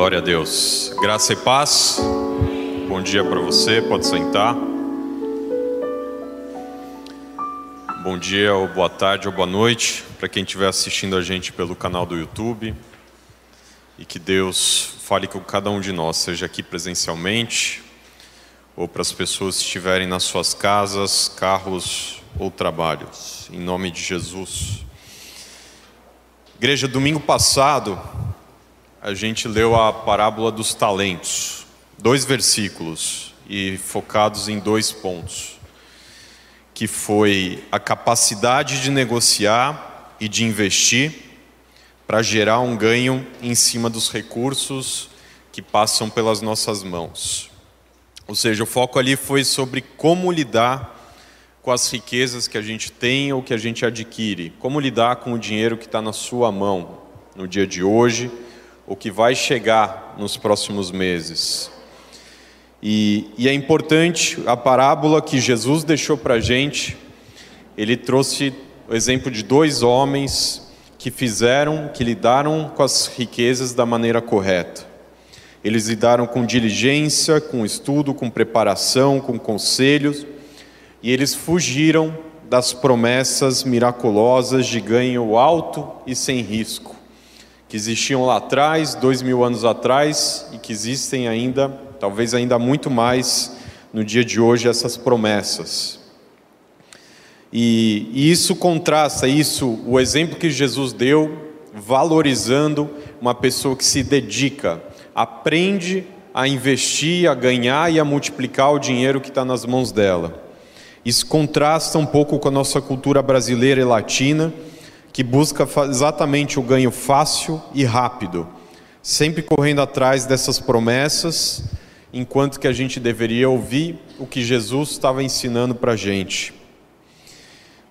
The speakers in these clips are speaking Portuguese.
Glória a Deus. Graça e paz. Bom dia para você, pode sentar. Bom dia, ou boa tarde, ou boa noite para quem estiver assistindo a gente pelo canal do YouTube. E que Deus fale com cada um de nós, seja aqui presencialmente, ou para as pessoas que estiverem nas suas casas, carros ou trabalhos. Em nome de Jesus. Igreja, domingo passado, a gente leu a parábola dos talentos, dois versículos e focados em dois pontos, que foi a capacidade de negociar e de investir para gerar um ganho em cima dos recursos que passam pelas nossas mãos. Ou seja, o foco ali foi sobre como lidar com as riquezas que a gente tem ou que a gente adquire, como lidar com o dinheiro que está na sua mão no dia de hoje o que vai chegar nos próximos meses. E, e é importante a parábola que Jesus deixou para a gente, ele trouxe o exemplo de dois homens que fizeram, que lidaram com as riquezas da maneira correta. Eles lidaram com diligência, com estudo, com preparação, com conselhos, e eles fugiram das promessas miraculosas de ganho alto e sem risco que existiam lá atrás, dois mil anos atrás, e que existem ainda, talvez ainda muito mais no dia de hoje, essas promessas. E, e isso contrasta, isso, o exemplo que Jesus deu, valorizando uma pessoa que se dedica, aprende a investir, a ganhar e a multiplicar o dinheiro que está nas mãos dela. Isso contrasta um pouco com a nossa cultura brasileira e latina, que busca exatamente o ganho fácil e rápido, sempre correndo atrás dessas promessas, enquanto que a gente deveria ouvir o que Jesus estava ensinando para a gente.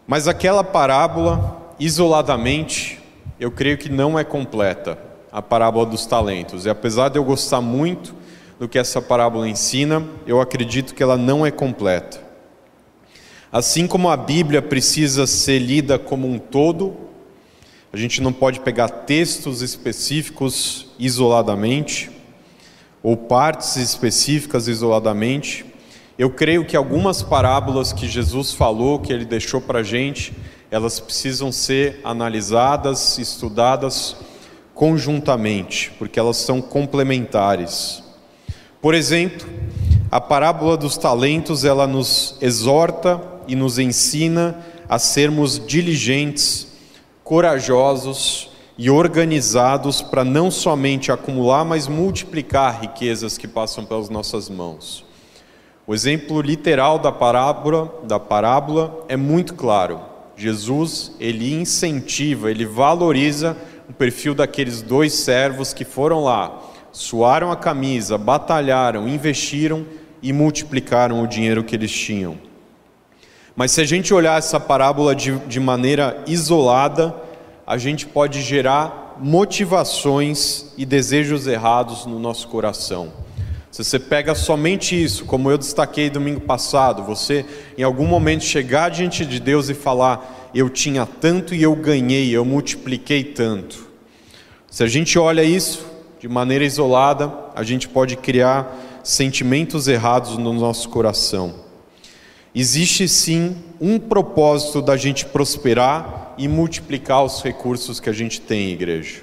Mas aquela parábola, isoladamente, eu creio que não é completa, a parábola dos talentos. E apesar de eu gostar muito do que essa parábola ensina, eu acredito que ela não é completa. Assim como a Bíblia precisa ser lida como um todo, a gente não pode pegar textos específicos isoladamente, ou partes específicas isoladamente. Eu creio que algumas parábolas que Jesus falou, que ele deixou para a gente, elas precisam ser analisadas, estudadas conjuntamente, porque elas são complementares. Por exemplo, a parábola dos talentos, ela nos exorta e nos ensina a sermos diligentes corajosos e organizados para não somente acumular, mas multiplicar riquezas que passam pelas nossas mãos. O exemplo literal da parábola, da parábola é muito claro. Jesus, ele incentiva, ele valoriza o perfil daqueles dois servos que foram lá, suaram a camisa, batalharam, investiram e multiplicaram o dinheiro que eles tinham. Mas se a gente olhar essa parábola de, de maneira isolada, a gente pode gerar motivações e desejos errados no nosso coração. Se você pega somente isso, como eu destaquei domingo passado, você em algum momento chegar diante de Deus e falar: Eu tinha tanto e eu ganhei, eu multipliquei tanto. Se a gente olha isso de maneira isolada, a gente pode criar sentimentos errados no nosso coração. Existe sim um propósito da gente prosperar e multiplicar os recursos que a gente tem, igreja.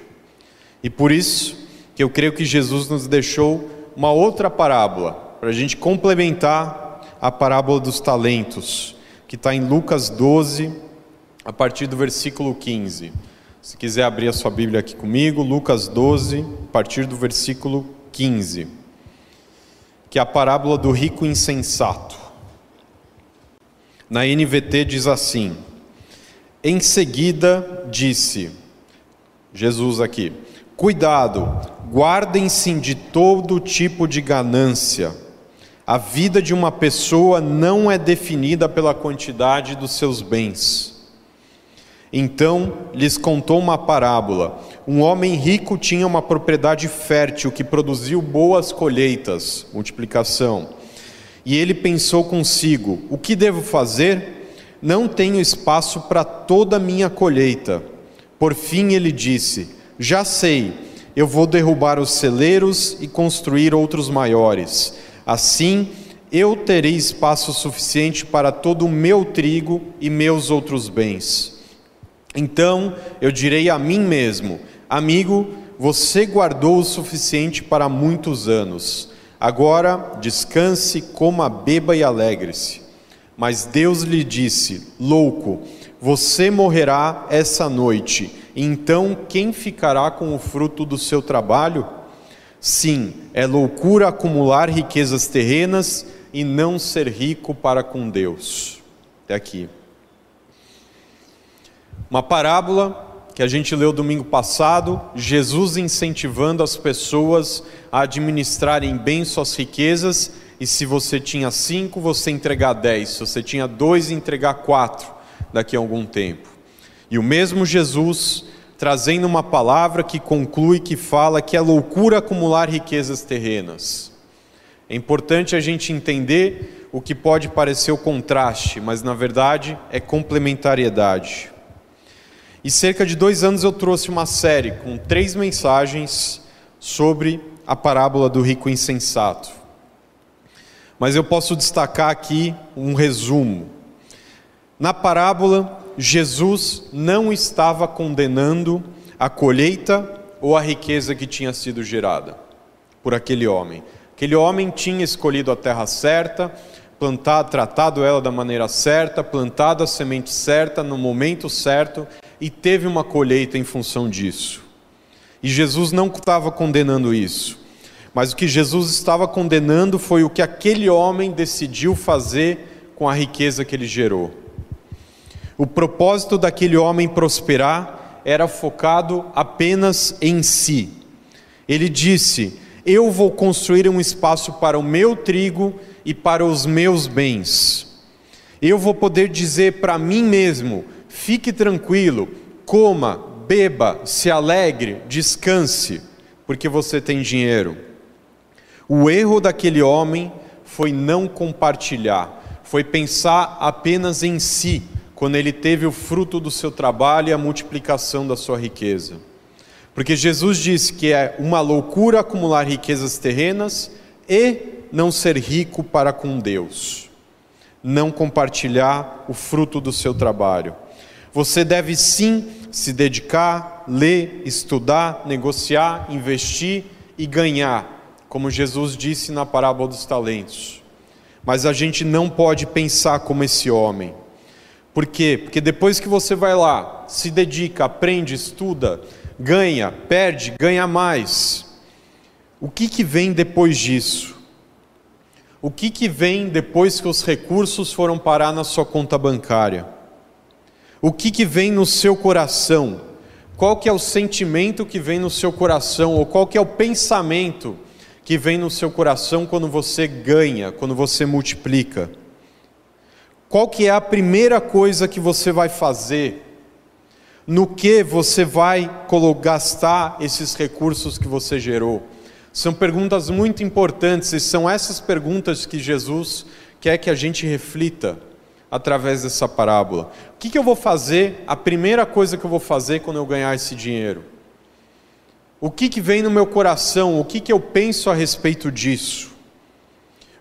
E por isso que eu creio que Jesus nos deixou uma outra parábola, para a gente complementar a parábola dos talentos, que está em Lucas 12, a partir do versículo 15. Se quiser abrir a sua Bíblia aqui comigo, Lucas 12, a partir do versículo 15, que é a parábola do rico insensato. Na NVT diz assim: Em seguida disse, Jesus aqui, cuidado, guardem-se de todo tipo de ganância. A vida de uma pessoa não é definida pela quantidade dos seus bens. Então lhes contou uma parábola. Um homem rico tinha uma propriedade fértil que produziu boas colheitas, multiplicação. E ele pensou consigo: O que devo fazer? Não tenho espaço para toda a minha colheita. Por fim ele disse: Já sei, eu vou derrubar os celeiros e construir outros maiores. Assim, eu terei espaço suficiente para todo o meu trigo e meus outros bens. Então eu direi a mim mesmo: Amigo, você guardou o suficiente para muitos anos. Agora descanse, coma, beba e alegre-se. Mas Deus lhe disse: Louco, você morrerá essa noite. Então quem ficará com o fruto do seu trabalho? Sim, é loucura acumular riquezas terrenas e não ser rico para com Deus. Até aqui. Uma parábola que a gente leu domingo passado, Jesus incentivando as pessoas a administrarem bem suas riquezas, e se você tinha cinco, você entregar dez, se você tinha dois, entregar quatro daqui a algum tempo. E o mesmo Jesus trazendo uma palavra que conclui, que fala que é loucura acumular riquezas terrenas. É importante a gente entender o que pode parecer o contraste, mas na verdade é complementariedade. E cerca de dois anos eu trouxe uma série com três mensagens sobre a parábola do rico insensato. Mas eu posso destacar aqui um resumo. Na parábola, Jesus não estava condenando a colheita ou a riqueza que tinha sido gerada por aquele homem. Aquele homem tinha escolhido a terra certa, plantado, tratado ela da maneira certa, plantado a semente certa no momento certo e teve uma colheita em função disso. E Jesus não estava condenando isso, mas o que Jesus estava condenando foi o que aquele homem decidiu fazer com a riqueza que ele gerou. O propósito daquele homem prosperar era focado apenas em si. Ele disse: Eu vou construir um espaço para o meu trigo e para os meus bens. Eu vou poder dizer para mim mesmo: fique tranquilo, coma, beba, se alegre, descanse, porque você tem dinheiro. O erro daquele homem foi não compartilhar, foi pensar apenas em si quando ele teve o fruto do seu trabalho e a multiplicação da sua riqueza. Porque Jesus disse que é uma loucura acumular riquezas terrenas e não ser rico para com Deus, não compartilhar o fruto do seu trabalho. Você deve sim se dedicar, ler, estudar, negociar, investir e ganhar, como Jesus disse na parábola dos talentos. Mas a gente não pode pensar como esse homem. Por quê? Porque depois que você vai lá, se dedica, aprende, estuda, ganha, perde, ganha mais. O que, que vem depois disso? O que, que vem depois que os recursos foram parar na sua conta bancária? O que, que vem no seu coração? Qual que é o sentimento que vem no seu coração? Ou qual que é o pensamento que vem no seu coração quando você ganha, quando você multiplica? Qual que é a primeira coisa que você vai fazer? No que você vai gastar esses recursos que você gerou? São perguntas muito importantes e são essas perguntas que Jesus quer que a gente reflita através dessa parábola. O que, que eu vou fazer? A primeira coisa que eu vou fazer quando eu ganhar esse dinheiro? O que, que vem no meu coração? O que, que eu penso a respeito disso?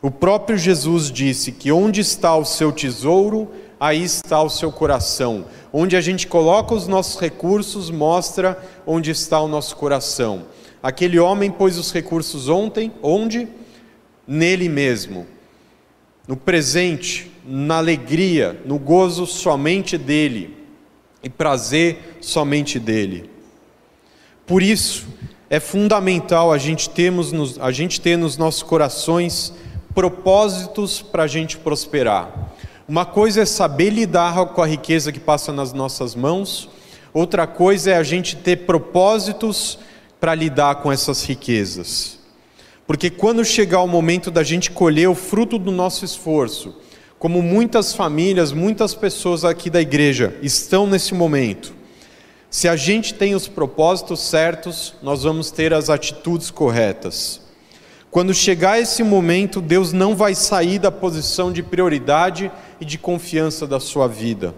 O próprio Jesus disse que onde está o seu tesouro, aí está o seu coração. Onde a gente coloca os nossos recursos, mostra onde está o nosso coração. Aquele homem pôs os recursos ontem, onde? Nele mesmo. No presente, na alegria, no gozo somente dele e prazer somente dele. Por isso, é fundamental a gente, termos nos, a gente ter nos nossos corações propósitos para a gente prosperar. Uma coisa é saber lidar com a riqueza que passa nas nossas mãos, outra coisa é a gente ter propósitos para lidar com essas riquezas. Porque quando chegar o momento da gente colher o fruto do nosso esforço, como muitas famílias, muitas pessoas aqui da igreja estão nesse momento, se a gente tem os propósitos certos, nós vamos ter as atitudes corretas. Quando chegar esse momento, Deus não vai sair da posição de prioridade e de confiança da sua vida.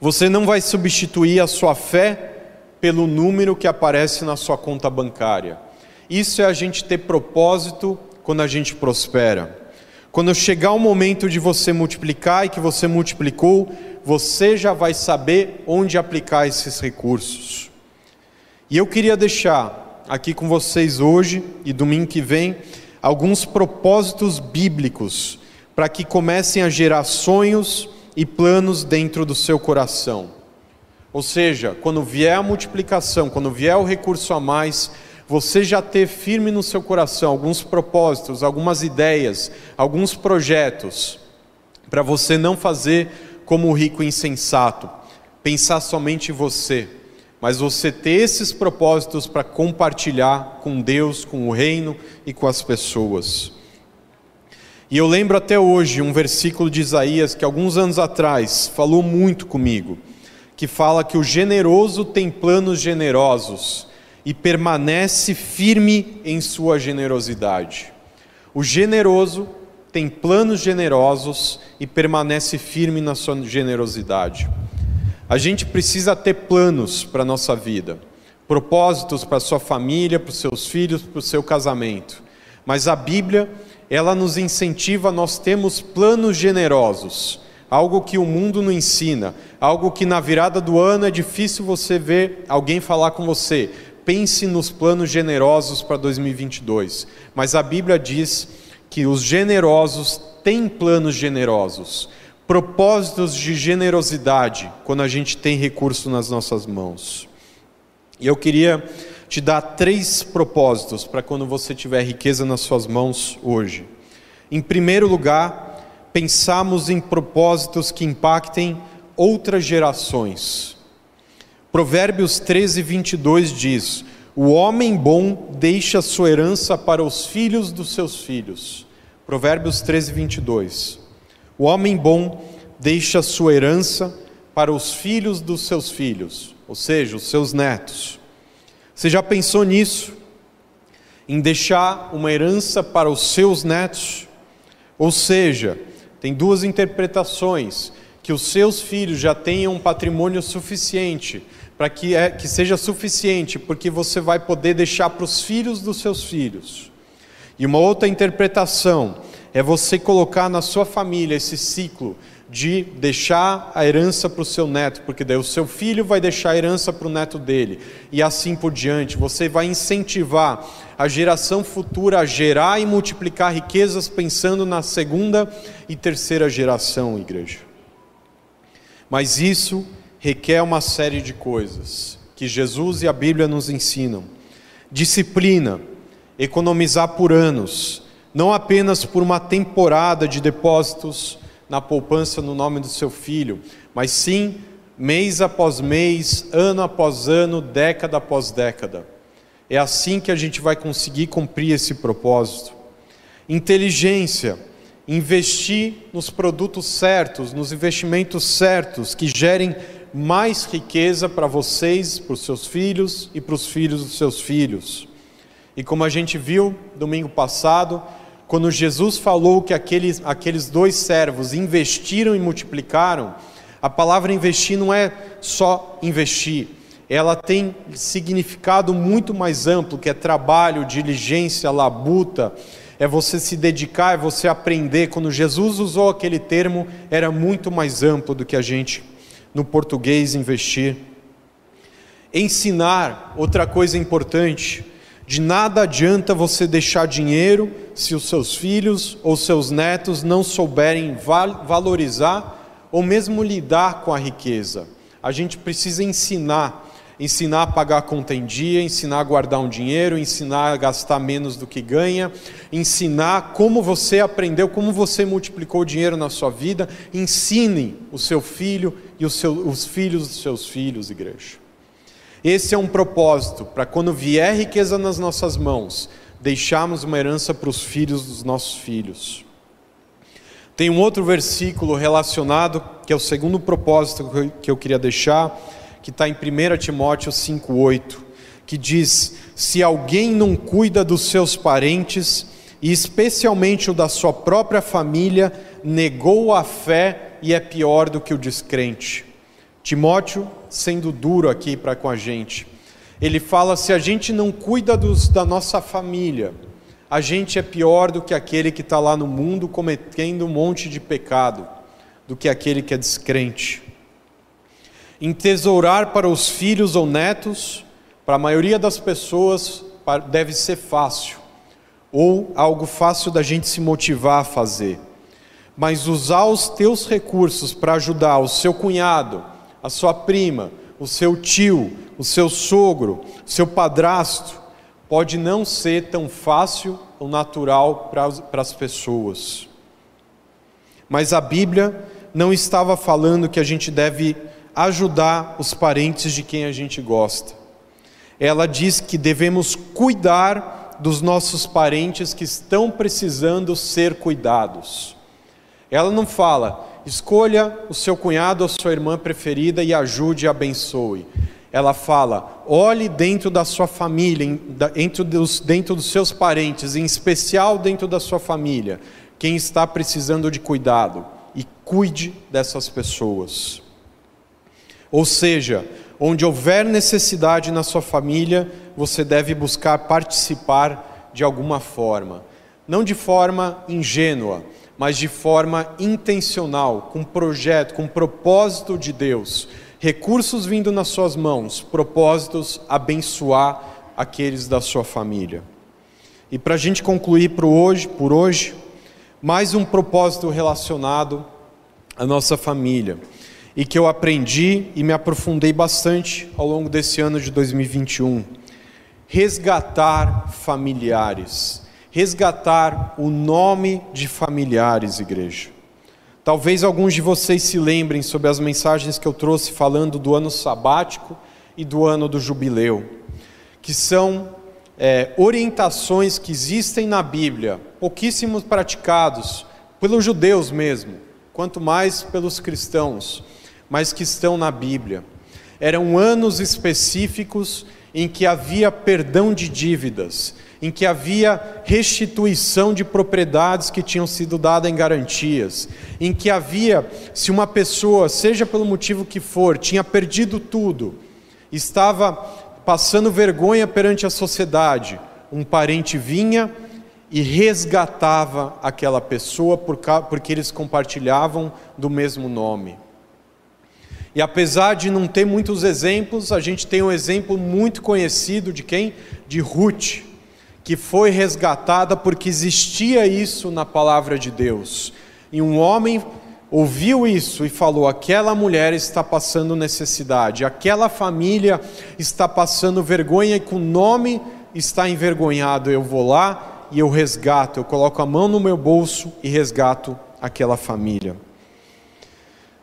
Você não vai substituir a sua fé pelo número que aparece na sua conta bancária. Isso é a gente ter propósito quando a gente prospera. Quando chegar o momento de você multiplicar e que você multiplicou, você já vai saber onde aplicar esses recursos. E eu queria deixar aqui com vocês hoje e domingo que vem alguns propósitos bíblicos para que comecem a gerar sonhos e planos dentro do seu coração. Ou seja, quando vier a multiplicação, quando vier o recurso a mais, você já ter firme no seu coração alguns propósitos, algumas ideias, alguns projetos, para você não fazer como o rico insensato, pensar somente em você, mas você ter esses propósitos para compartilhar com Deus, com o reino e com as pessoas. E eu lembro até hoje um versículo de Isaías que alguns anos atrás falou muito comigo, que fala que o generoso tem planos generosos e permanece firme em sua generosidade. O generoso tem planos generosos e permanece firme na sua generosidade. A gente precisa ter planos para a nossa vida, propósitos para a sua família, para os seus filhos, para o seu casamento. Mas a Bíblia, ela nos incentiva nós termos planos generosos, algo que o mundo não ensina, algo que na virada do ano é difícil você ver alguém falar com você pense nos planos generosos para 2022. Mas a Bíblia diz que os generosos têm planos generosos, propósitos de generosidade, quando a gente tem recurso nas nossas mãos. E eu queria te dar três propósitos para quando você tiver riqueza nas suas mãos hoje. Em primeiro lugar, pensamos em propósitos que impactem outras gerações. Provérbios 13, 22 diz: O homem bom deixa sua herança para os filhos dos seus filhos. Provérbios 13, 22. O homem bom deixa sua herança para os filhos dos seus filhos, ou seja, os seus netos. Você já pensou nisso? Em deixar uma herança para os seus netos? Ou seja, tem duas interpretações: que os seus filhos já tenham um patrimônio suficiente para que, é, que seja suficiente, porque você vai poder deixar para os filhos dos seus filhos. E uma outra interpretação é você colocar na sua família esse ciclo de deixar a herança para o seu neto, porque daí o seu filho vai deixar a herança para o neto dele, e assim por diante. Você vai incentivar a geração futura a gerar e multiplicar riquezas pensando na segunda e terceira geração, igreja. Mas isso requer uma série de coisas que Jesus e a Bíblia nos ensinam. Disciplina, economizar por anos, não apenas por uma temporada de depósitos na poupança no nome do seu filho, mas sim mês após mês, ano após ano, década após década. É assim que a gente vai conseguir cumprir esse propósito. Inteligência, investir nos produtos certos, nos investimentos certos que gerem mais riqueza para vocês, para os seus filhos e para os filhos dos seus filhos. E como a gente viu domingo passado, quando Jesus falou que aqueles, aqueles dois servos investiram e multiplicaram, a palavra investir não é só investir, ela tem significado muito mais amplo, que é trabalho, diligência, labuta, é você se dedicar, é você aprender. Quando Jesus usou aquele termo, era muito mais amplo do que a gente no português investir. Ensinar, outra coisa importante, de nada adianta você deixar dinheiro se os seus filhos ou seus netos não souberem valorizar ou mesmo lidar com a riqueza. A gente precisa ensinar ensinar a pagar a conta em dia, ensinar a guardar um dinheiro, ensinar a gastar menos do que ganha, ensinar como você aprendeu, como você multiplicou o dinheiro na sua vida. Ensine o seu filho e os, seu, os filhos dos seus filhos, igreja. Esse é um propósito para quando vier riqueza nas nossas mãos, deixarmos uma herança para os filhos dos nossos filhos. Tem um outro versículo relacionado, que é o segundo propósito que eu queria deixar que está em 1 Timóteo 5,8, que diz: Se alguém não cuida dos seus parentes, e especialmente o da sua própria família, negou a fé e é pior do que o descrente. Timóteo, sendo duro aqui para com a gente, ele fala: se a gente não cuida dos, da nossa família, a gente é pior do que aquele que está lá no mundo cometendo um monte de pecado, do que aquele que é descrente. Entesourar para os filhos ou netos, para a maioria das pessoas, deve ser fácil, ou algo fácil da gente se motivar a fazer. Mas usar os teus recursos para ajudar o seu cunhado, a sua prima, o seu tio, o seu sogro, o seu padrasto, pode não ser tão fácil ou natural para as pessoas. Mas a Bíblia não estava falando que a gente deve ajudar os parentes de quem a gente gosta. Ela diz que devemos cuidar dos nossos parentes que estão precisando ser cuidados. Ela não fala, Escolha o seu cunhado ou sua irmã preferida e ajude e abençoe. Ela fala: olhe dentro da sua família, dentro dos, dentro dos seus parentes, em especial dentro da sua família, quem está precisando de cuidado e cuide dessas pessoas. Ou seja, onde houver necessidade na sua família, você deve buscar participar de alguma forma, não de forma ingênua mas de forma intencional, com projeto, com propósito de Deus. Recursos vindo nas suas mãos, propósitos abençoar aqueles da sua família. E para a gente concluir por hoje, por hoje, mais um propósito relacionado à nossa família e que eu aprendi e me aprofundei bastante ao longo desse ano de 2021. Resgatar familiares resgatar o nome de familiares, igreja. Talvez alguns de vocês se lembrem sobre as mensagens que eu trouxe falando do ano sabático e do ano do jubileu, que são é, orientações que existem na Bíblia, pouquíssimos praticados pelos judeus mesmo, quanto mais pelos cristãos, mas que estão na Bíblia. Eram anos específicos em que havia perdão de dívidas, em que havia restituição de propriedades que tinham sido dadas em garantias, em que havia, se uma pessoa, seja pelo motivo que for, tinha perdido tudo, estava passando vergonha perante a sociedade, um parente vinha e resgatava aquela pessoa porque eles compartilhavam do mesmo nome. E apesar de não ter muitos exemplos, a gente tem um exemplo muito conhecido de quem? De Ruth que foi resgatada porque existia isso na palavra de Deus. E um homem ouviu isso e falou: aquela mulher está passando necessidade, aquela família está passando vergonha e com o nome está envergonhado. Eu vou lá e eu resgato, eu coloco a mão no meu bolso e resgato aquela família.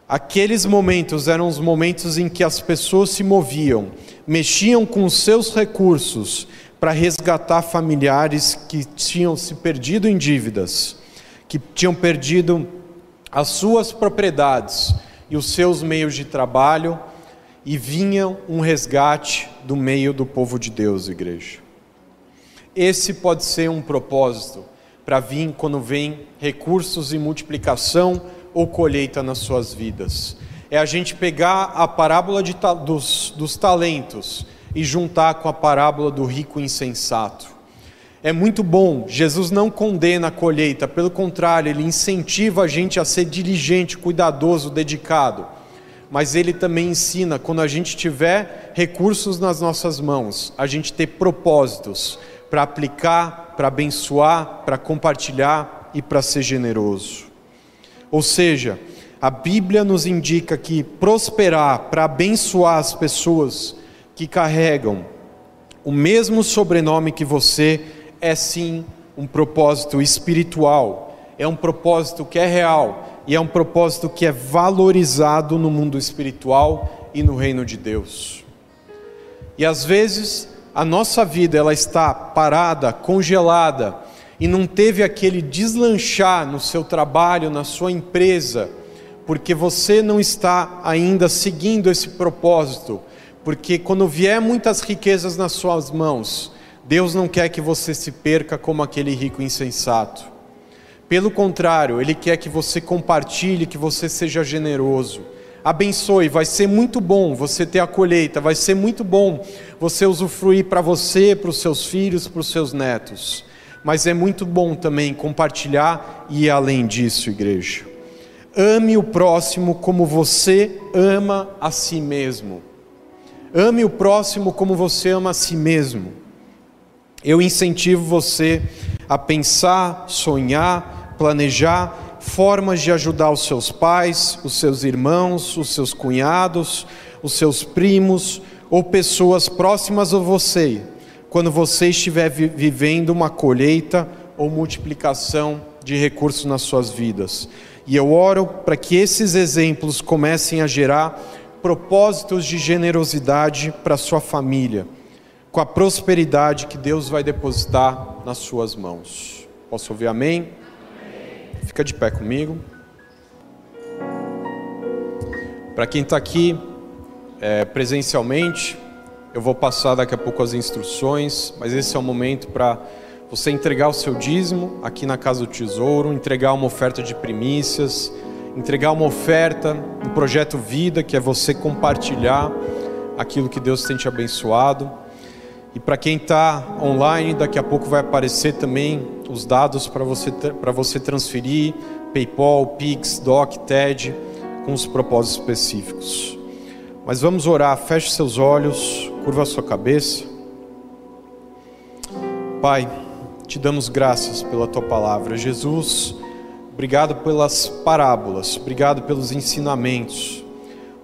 Aqueles momentos eram os momentos em que as pessoas se moviam, mexiam com seus recursos para resgatar familiares que tinham se perdido em dívidas, que tinham perdido as suas propriedades e os seus meios de trabalho, e vinha um resgate do meio do povo de Deus, igreja. Esse pode ser um propósito para vir quando vem recursos e multiplicação ou colheita nas suas vidas. É a gente pegar a parábola de, dos, dos talentos e juntar com a parábola do rico insensato. É muito bom, Jesus não condena a colheita, pelo contrário, ele incentiva a gente a ser diligente, cuidadoso, dedicado. Mas ele também ensina, quando a gente tiver recursos nas nossas mãos, a gente ter propósitos para aplicar, para abençoar, para compartilhar e para ser generoso. Ou seja, a Bíblia nos indica que prosperar para abençoar as pessoas que carregam o mesmo sobrenome que você é sim um propósito espiritual, é um propósito que é real e é um propósito que é valorizado no mundo espiritual e no reino de Deus. E às vezes a nossa vida ela está parada, congelada e não teve aquele deslanchar no seu trabalho, na sua empresa, porque você não está ainda seguindo esse propósito porque quando vier muitas riquezas nas suas mãos, Deus não quer que você se perca como aquele rico insensato. Pelo contrário, Ele quer que você compartilhe, que você seja generoso. Abençoe, vai ser muito bom você ter a colheita, vai ser muito bom você usufruir para você, para os seus filhos, para os seus netos. Mas é muito bom também compartilhar e ir além disso, igreja. Ame o próximo como você ama a si mesmo. Ame o próximo como você ama a si mesmo. Eu incentivo você a pensar, sonhar, planejar formas de ajudar os seus pais, os seus irmãos, os seus cunhados, os seus primos ou pessoas próximas a você, quando você estiver vivendo uma colheita ou multiplicação de recursos nas suas vidas. E eu oro para que esses exemplos comecem a gerar propósitos de generosidade para sua família, com a prosperidade que Deus vai depositar nas suas mãos. Posso ouvir amém? Fica de pé comigo. Para quem está aqui é, presencialmente, eu vou passar daqui a pouco as instruções, mas esse é o momento para você entregar o seu dízimo aqui na Casa do Tesouro, entregar uma oferta de primícias, entregar uma oferta no projeto Vida, que é você compartilhar aquilo que Deus tem te abençoado. E para quem está online, daqui a pouco vai aparecer também os dados para você, você transferir, PayPal, Pix, Doc, TED, com os propósitos específicos. Mas vamos orar, feche seus olhos, curva sua cabeça. Pai, te damos graças pela tua palavra. Jesus, obrigado pelas parábolas, obrigado pelos ensinamentos.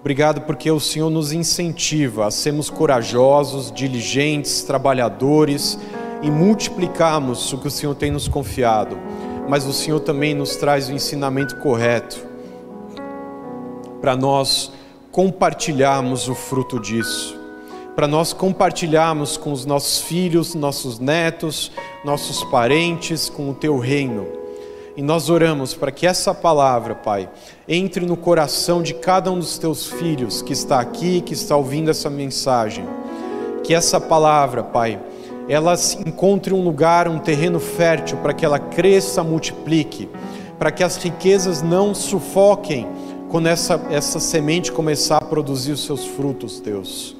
Obrigado porque o Senhor nos incentiva a sermos corajosos, diligentes, trabalhadores e multiplicarmos o que o Senhor tem nos confiado. Mas o Senhor também nos traz o ensinamento correto para nós compartilharmos o fruto disso, para nós compartilharmos com os nossos filhos, nossos netos, nossos parentes, com o teu reino e nós oramos para que essa palavra, Pai, entre no coração de cada um dos teus filhos que está aqui, que está ouvindo essa mensagem. Que essa palavra, Pai, ela encontre um lugar, um terreno fértil para que ela cresça, multiplique, para que as riquezas não sufoquem quando essa, essa semente começar a produzir os seus frutos, Deus.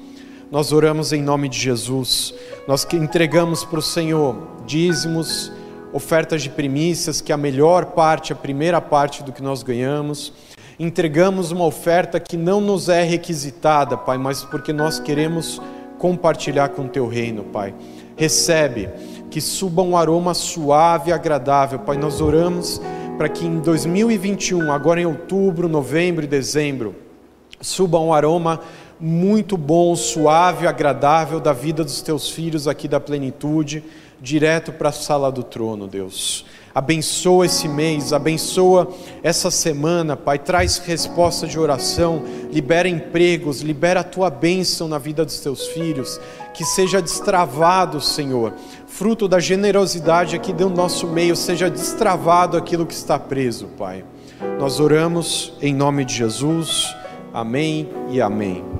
Nós oramos em nome de Jesus, nós entregamos para o Senhor dízimos, ofertas de primícias, que a melhor parte, a primeira parte do que nós ganhamos. Entregamos uma oferta que não nos é requisitada, Pai, mas porque nós queremos compartilhar com o teu reino, Pai. Recebe, que suba um aroma suave e agradável, Pai. Nós oramos para que em 2021, agora em outubro, novembro e dezembro, suba um aroma muito bom, suave agradável da vida dos teus filhos aqui da plenitude direto para a sala do trono, Deus. Abençoa esse mês, abençoa essa semana, Pai. Traz resposta de oração, libera empregos, libera a tua bênção na vida dos teus filhos. Que seja destravado, Senhor, fruto da generosidade aqui do nosso meio, seja destravado aquilo que está preso, Pai. Nós oramos em nome de Jesus. Amém e amém.